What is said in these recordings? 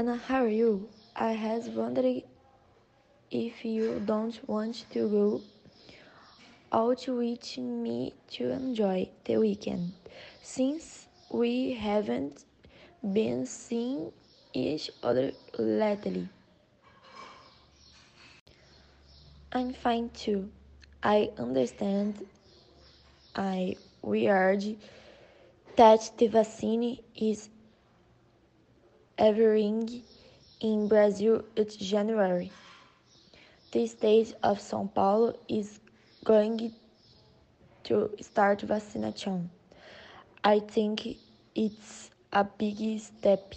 Jana, how are you? I was wondering if you don't want to go out with me to enjoy the weekend, since we haven't been seeing each other lately. I'm fine too. I understand I we weird that the vaccine is arriving in Brazil in January. The state of São Paulo is going to start vaccination. I think it's a big step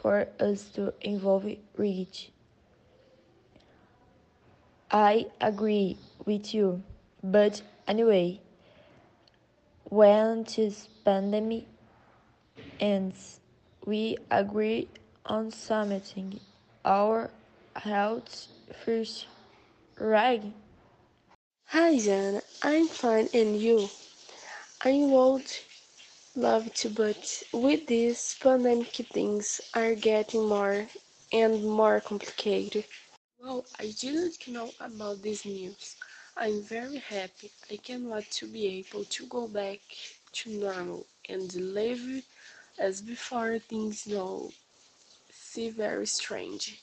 for us to involve REACH. I agree with you, but anyway, when this pandemic ends, we agree on submitting our health first, right? Hi, Jana. I'm fine, and you? I would love to, but with this pandemic, things are getting more and more complicated. Well, I didn't know about this news. I'm very happy. I can't wait to be able to go back to normal and live as before things now see very strange.